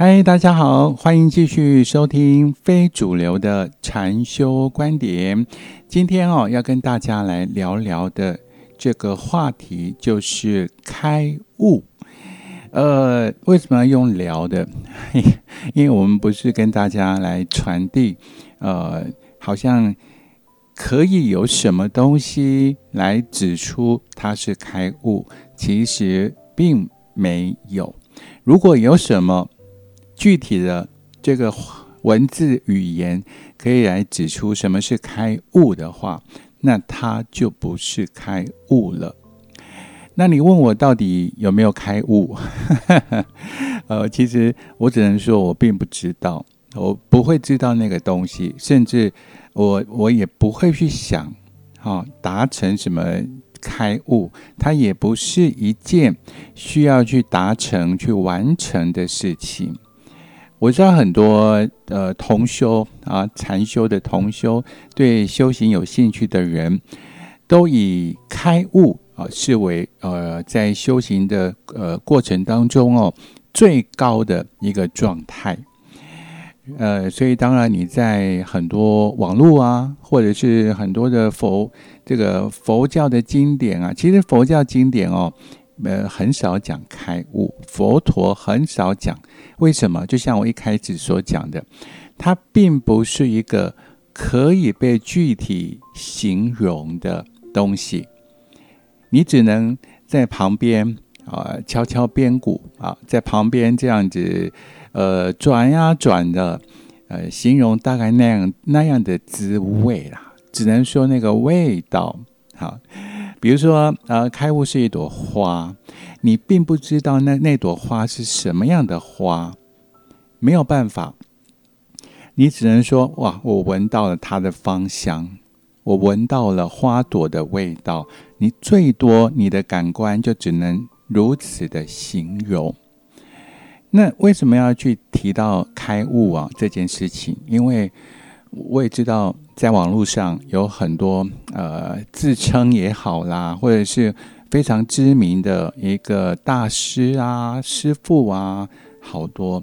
嗨，大家好，欢迎继续收听非主流的禅修观点。今天哦，要跟大家来聊聊的这个话题就是开悟。呃，为什么要用聊的？因为我们不是跟大家来传递，呃，好像可以有什么东西来指出它是开悟，其实并没有。如果有什么，具体的这个文字语言可以来指出什么是开悟的话，那它就不是开悟了。那你问我到底有没有开悟？呃，其实我只能说我并不知道，我不会知道那个东西，甚至我我也不会去想，哈，达成什么开悟，它也不是一件需要去达成、去完成的事情。我知道很多呃同修啊禅修的同修，对修行有兴趣的人，都以开悟啊视为呃在修行的呃过程当中哦最高的一个状态。呃，所以当然你在很多网络啊，或者是很多的佛这个佛教的经典啊，其实佛教经典哦。呃，很少讲开悟，佛陀很少讲。为什么？就像我一开始所讲的，它并不是一个可以被具体形容的东西。你只能在旁边啊，敲敲边鼓啊，在旁边这样子呃转呀转的，呃，形容大概那样那样的滋味啦。只能说那个味道好。比如说，呃，开悟是一朵花，你并不知道那那朵花是什么样的花，没有办法，你只能说，哇，我闻到了它的芳香，我闻到了花朵的味道，你最多你的感官就只能如此的形容。那为什么要去提到开悟啊这件事情？因为我也知道。在网络上有很多呃自称也好啦，或者是非常知名的一个大师啊、师傅啊，好多，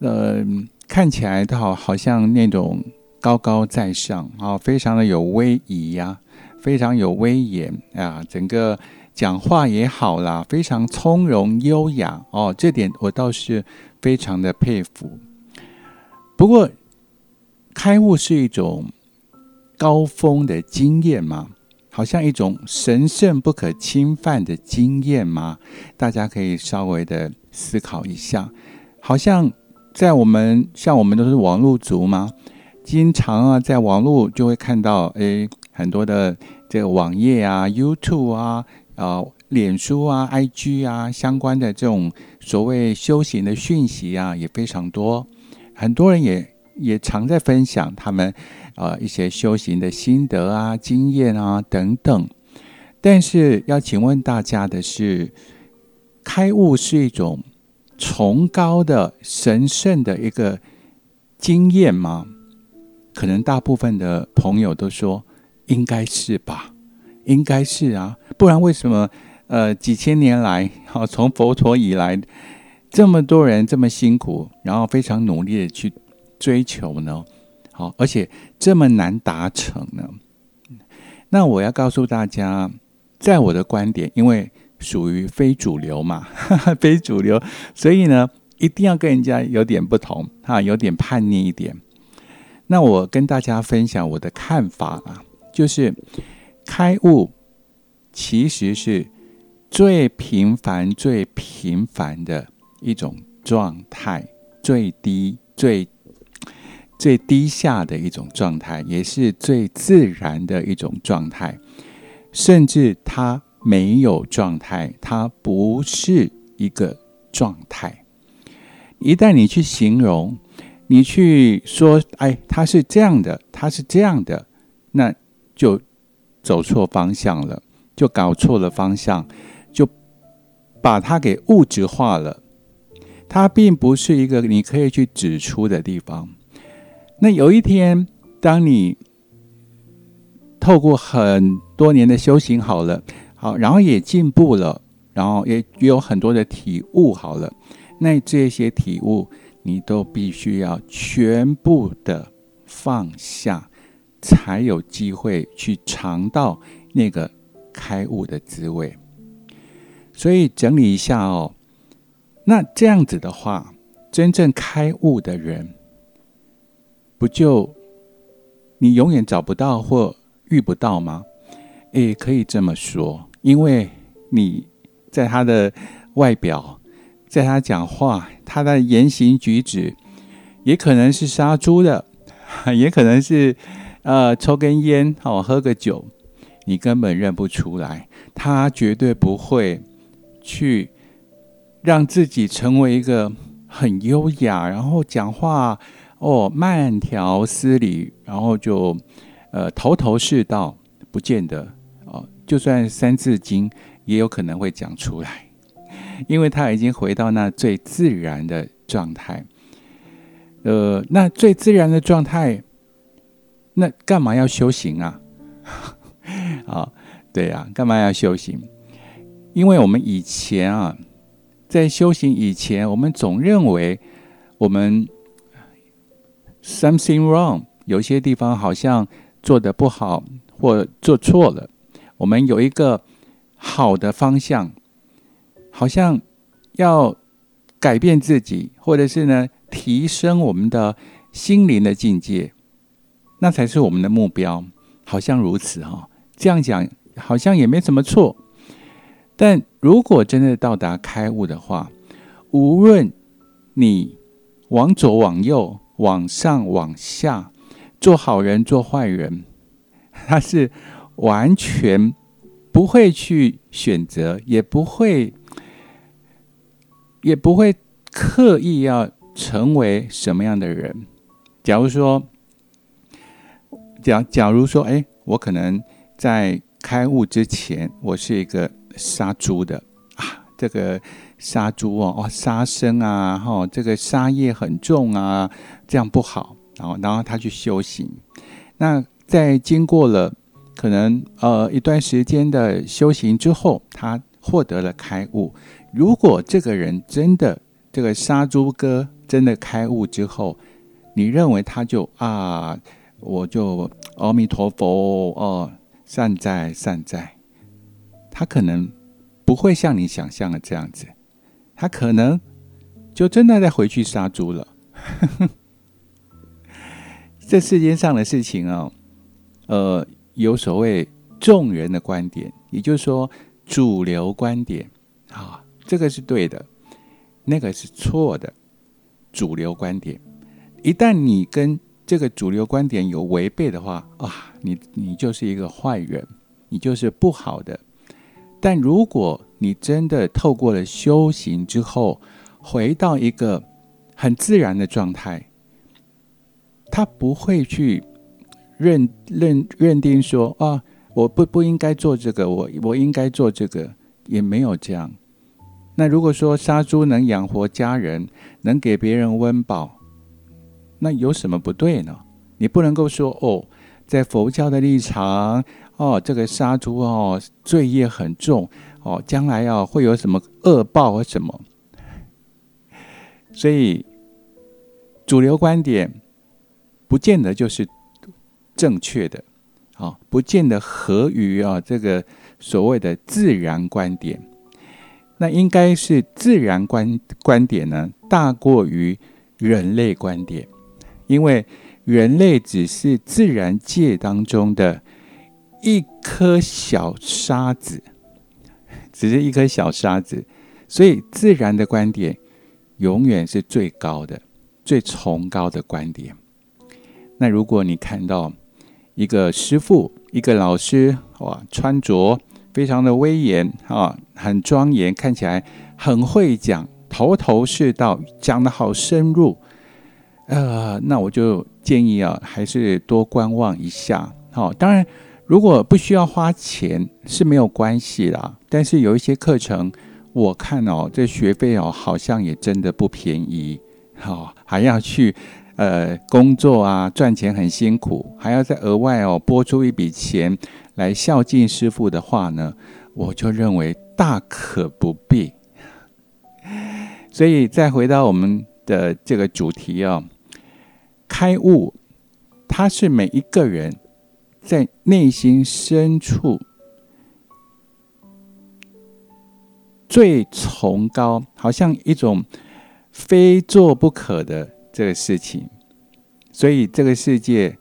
呃，看起来都好好像那种高高在上啊，非常的有威仪呀，非常有威严啊，整个讲话也好啦，非常从容优雅哦，这点我倒是非常的佩服。不过，开悟是一种。高峰的经验吗？好像一种神圣不可侵犯的经验吗？大家可以稍微的思考一下。好像在我们像我们都是网络族吗？经常啊，在网络就会看到诶很多的这个网页啊、YouTube 啊、啊脸书啊、IG 啊相关的这种所谓修行的讯息啊也非常多，很多人也也常在分享他们。啊，一些修行的心得啊、经验啊等等，但是要请问大家的是，开悟是一种崇高的、神圣的一个经验吗？可能大部分的朋友都说应该是吧，应该是啊，不然为什么呃几千年来，好 从佛陀以来，这么多人这么辛苦，然后非常努力的去追求呢？好，而且这么难达成呢？那我要告诉大家，在我的观点，因为属于非主流嘛，非主流，所以呢，一定要跟人家有点不同，哈，有点叛逆一点。那我跟大家分享我的看法啊，就是开悟其实是最平凡、最平凡的一种状态，最低、最。最低下的一种状态，也是最自然的一种状态，甚至它没有状态，它不是一个状态。一旦你去形容，你去说，哎，它是这样的，它是这样的，那就走错方向了，就搞错了方向，就把它给物质化了。它并不是一个你可以去指出的地方。那有一天，当你透过很多年的修行好了，好，然后也进步了，然后也有很多的体悟好了，那这些体悟，你都必须要全部的放下，才有机会去尝到那个开悟的滋味。所以整理一下哦，那这样子的话，真正开悟的人，不就你永远找不到或遇不到吗？也可以这么说，因为你在他的外表，在他讲话，他的言行举止，也可能是杀猪的，也可能是呃抽根烟哦，喝个酒，你根本认不出来，他绝对不会。去让自己成为一个很优雅，然后讲话哦慢条斯理，然后就呃头头是道，不见得哦。就算三字经也有可能会讲出来，因为他已经回到那最自然的状态。呃，那最自然的状态，那干嘛要修行啊？啊，对呀，干嘛要修行？因为我们以前啊，在修行以前，我们总认为我们 something wrong，有些地方好像做的不好或做错了。我们有一个好的方向，好像要改变自己，或者是呢提升我们的心灵的境界，那才是我们的目标。好像如此哈，这样讲好像也没什么错。但如果真的到达开悟的话，无论你往左往右、往上往下，做好人做坏人，他是完全不会去选择，也不会，也不会刻意要成为什么样的人。假如说，假假如说，哎，我可能在开悟之前，我是一个。杀猪的啊，这个杀猪哦，哦，杀生啊，哈，这个杀业很重啊，这样不好。然后，然后他去修行。那在经过了可能呃一段时间的修行之后，他获得了开悟。如果这个人真的这个杀猪哥真的开悟之后，你认为他就啊，我就阿弥陀佛哦，善哉善哉。他可能不会像你想象的这样子，他可能就真的再回去杀猪了。这世间上的事情哦，呃，有所谓众人的观点，也就是说主流观点啊，这个是对的，那个是错的。主流观点，一旦你跟这个主流观点有违背的话啊，你你就是一个坏人，你就是不好的。但如果你真的透过了修行之后，回到一个很自然的状态，他不会去认认认定说啊，我不不应该做这个，我我应该做这个，也没有这样。那如果说杀猪能养活家人，能给别人温饱，那有什么不对呢？你不能够说哦，在佛教的立场。哦，这个杀猪哦，罪业很重哦，将来啊会有什么恶报或什么？所以主流观点不见得就是正确的，啊，不见得合于啊这个所谓的自然观点。那应该是自然观观点呢大过于人类观点，因为人类只是自然界当中的。一颗小沙子，只是一颗小沙子，所以自然的观点永远是最高的、最崇高的观点。那如果你看到一个师傅、一个老师，哇，穿着非常的威严啊，很庄严，看起来很会讲，头头是道，讲的好深入，呃，那我就建议啊，还是多观望一下。好，当然。如果不需要花钱是没有关系啦，但是有一些课程，我看哦，这学费哦好像也真的不便宜，哦还要去呃工作啊，赚钱很辛苦，还要再额外哦拨出一笔钱来孝敬师傅的话呢，我就认为大可不必。所以再回到我们的这个主题哦，开悟，它是每一个人在内心深处最崇高，好像一种非做不可的这个事情。所以这个世界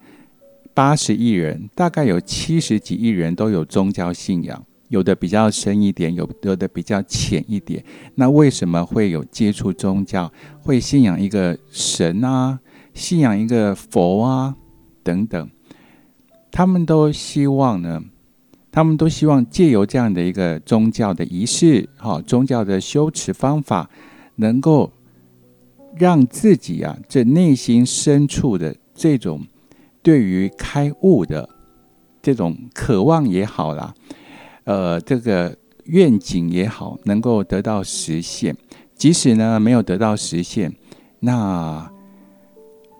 八十亿人，大概有七十几亿人都有宗教信仰。有的比较深一点，有有的比较浅一点。那为什么会有接触宗教，会信仰一个神啊，信仰一个佛啊等等？他们都希望呢，他们都希望借由这样的一个宗教的仪式，哈，宗教的修持方法，能够让自己啊，这内心深处的这种对于开悟的这种渴望也好啦。呃，这个愿景也好，能够得到实现。即使呢没有得到实现，那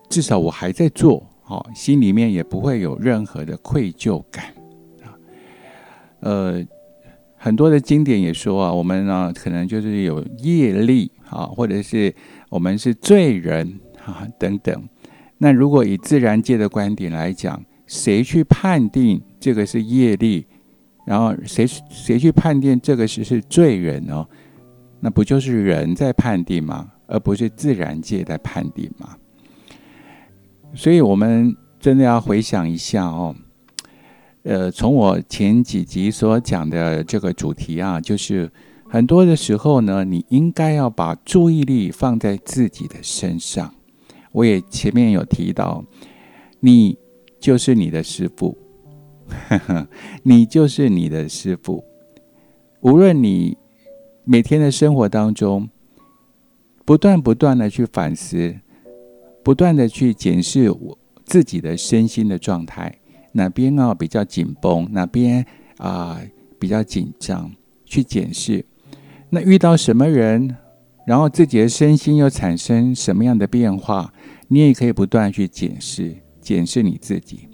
至少我还在做，好，心里面也不会有任何的愧疚感啊。呃，很多的经典也说啊，我们呢可能就是有业力啊，或者是我们是罪人啊等等。那如果以自然界的观点来讲，谁去判定这个是业力？然后谁谁去判定这个是是罪人呢？那不就是人在判定吗？而不是自然界在判定吗？所以，我们真的要回想一下哦。呃，从我前几集所讲的这个主题啊，就是很多的时候呢，你应该要把注意力放在自己的身上。我也前面有提到，你就是你的师傅。你就是你的师傅。无论你每天的生活当中，不断不断的去反思，不断的去检视我自己的身心的状态，哪边啊比较紧绷，哪边啊比较紧张，去检视。那遇到什么人，然后自己的身心又产生什么样的变化，你也可以不断去检视，检视你自己。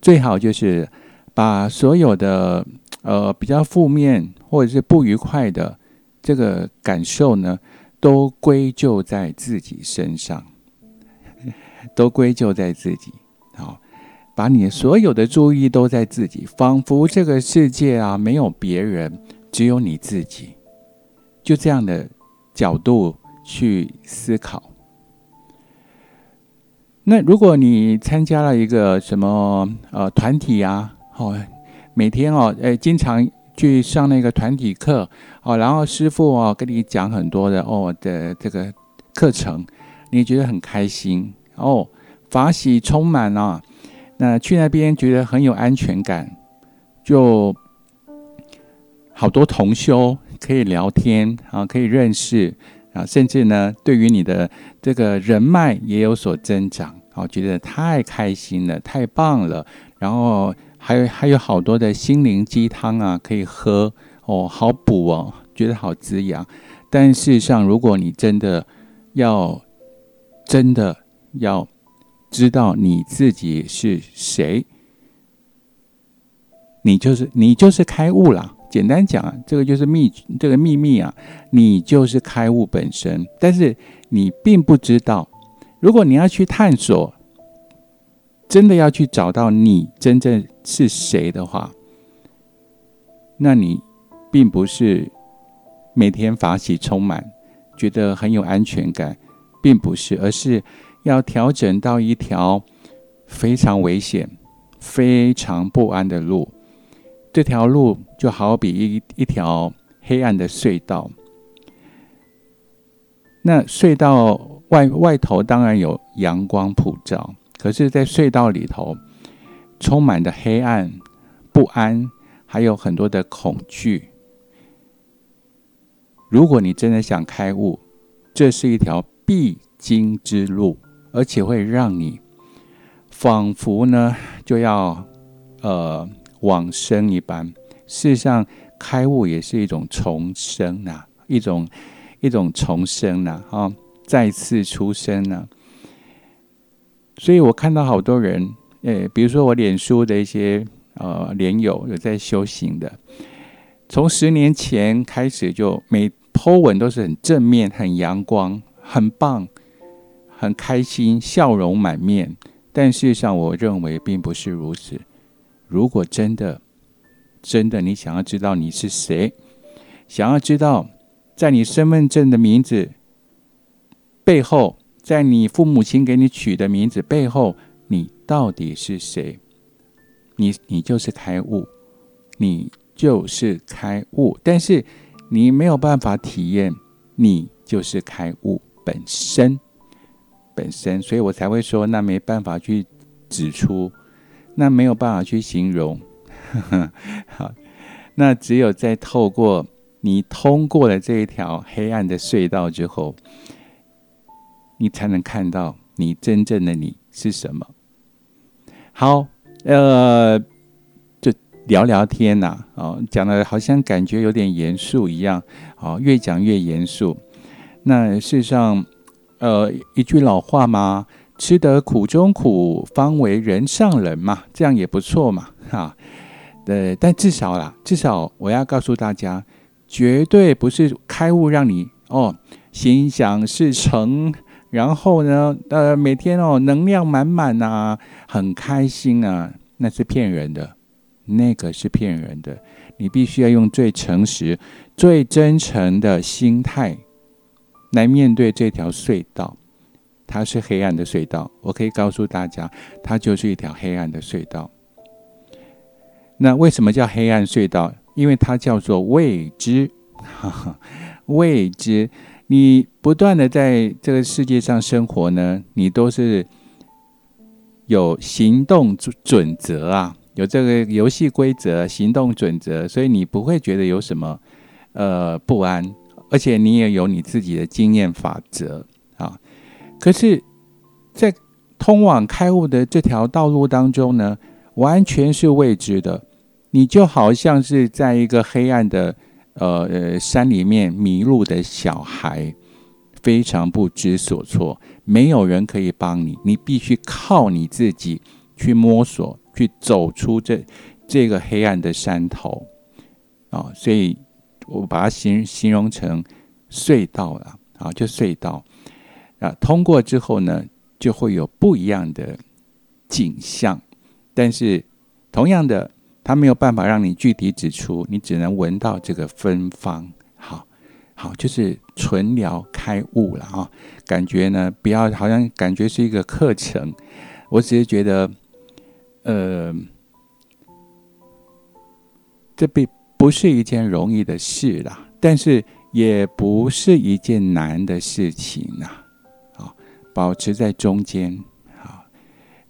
最好就是把所有的呃比较负面或者是不愉快的这个感受呢，都归咎在自己身上，都归咎在自己。好，把你所有的注意都在自己，仿佛这个世界啊没有别人，只有你自己。就这样的角度去思考。那如果你参加了一个什么呃团体啊，哦，每天哦，诶，经常去上那个团体课，哦，然后师傅哦跟你讲很多的哦的这个课程，你觉得很开心哦，法喜充满啊，那去那边觉得很有安全感，就好多同修可以聊天啊，可以认识啊，甚至呢，对于你的这个人脉也有所增长。啊觉得太开心了，太棒了。然后还有还有好多的心灵鸡汤啊，可以喝哦，好补哦，觉得好滋养。但事实上，如果你真的要真的要知道你自己是谁，你就是你就是开悟了。简单讲，这个就是秘这个秘密啊，你就是开悟本身。但是你并不知道。如果你要去探索，真的要去找到你真正是谁的话，那你并不是每天法喜充满，觉得很有安全感，并不是，而是要调整到一条非常危险、非常不安的路。这条路就好比一一条黑暗的隧道，那隧道。外外头当然有阳光普照，可是，在隧道里头充满的黑暗、不安，还有很多的恐惧。如果你真的想开悟，这是一条必经之路，而且会让你仿佛呢就要呃往生一般。事实上，开悟也是一种重生呐，一种一种重生呐，哈。再次出生呐，所以我看到好多人，诶，比如说我脸书的一些呃莲友有在修行的，从十年前开始就每 Po 文都是很正面、很阳光、很棒、很开心、笑容满面。但事实上，我认为并不是如此。如果真的、真的，你想要知道你是谁，想要知道在你身份证的名字背后，在你父母亲给你取的名字背后，你到底是谁？你你就是开悟，你就是开悟。但是你没有办法体验，你就是开悟本身。本身，所以我才会说，那没办法去指出，那没有办法去形容。好，那只有在透过你通过了这一条黑暗的隧道之后，你才能看到你真正的你是什么。好，呃，就聊聊天呐，哦，讲的好像感觉有点严肃一样，哦，越讲越严肃。那事实上。呃，一句老话嘛，吃得苦中苦，方为人上人嘛，这样也不错嘛，哈。对，但至少啦，至少我要告诉大家，绝对不是开悟让你哦心想事成，然后呢，呃，每天哦能量满满呐，很开心啊，那是骗人的，那个是骗人的。你必须要用最诚实、最真诚的心态。来面对这条隧道，它是黑暗的隧道。我可以告诉大家，它就是一条黑暗的隧道。那为什么叫黑暗隧道？因为它叫做未知，未知。你不断的在这个世界上生活呢，你都是有行动准准则啊，有这个游戏规则、行动准则，所以你不会觉得有什么呃不安。而且你也有你自己的经验法则啊，可是，在通往开悟的这条道路当中呢，完全是未知的。你就好像是在一个黑暗的呃呃山里面迷路的小孩，非常不知所措，没有人可以帮你，你必须靠你自己去摸索，去走出这这个黑暗的山头啊，所以。我把它形形容成隧道了啊，就隧道啊，通过之后呢，就会有不一样的景象。但是同样的，它没有办法让你具体指出，你只能闻到这个芬芳。好，好，就是纯聊开悟了啊。感觉呢，不要好像感觉是一个课程，我只是觉得，呃，这被。不是一件容易的事啦，但是也不是一件难的事情呐。啊，保持在中间，好，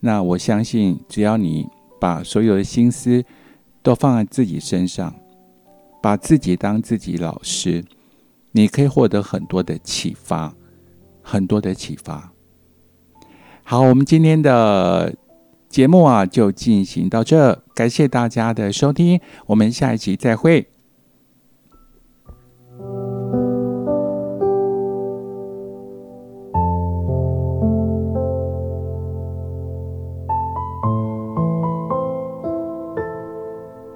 那我相信，只要你把所有的心思都放在自己身上，把自己当自己老师，你可以获得很多的启发，很多的启发。好，我们今天的。节目啊就进行到这感谢大家的收听我们下一期再会。